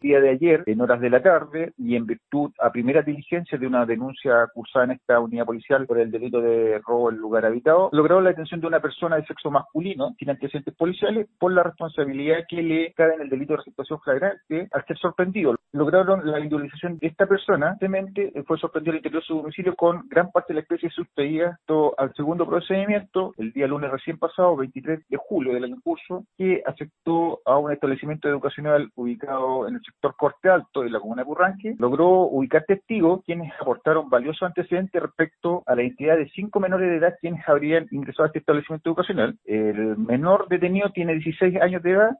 día de ayer, en horas de la tarde, y en virtud a primera diligencia de una denuncia cursada en esta unidad policial por el delito de robo en lugar habitado, lograron la detención de una persona de sexo masculino sin antecedentes policiales por la responsabilidad que le cae en el delito de receptación flagrante al ser sorprendido. Lograron la individualización de esta persona, simplemente fue sorprendido al interior de su domicilio con gran parte de la especie sustraída al segundo procedimiento, el día lunes recién pasado, 23 de julio del año curso, que afectó a un establecimiento educacional ubicado en el sector Corte Alto de la comuna de logró ubicar testigos quienes aportaron valiosos antecedentes respecto a la identidad de cinco menores de edad quienes habrían ingresado a este establecimiento educacional. El menor detenido tiene 16 años de edad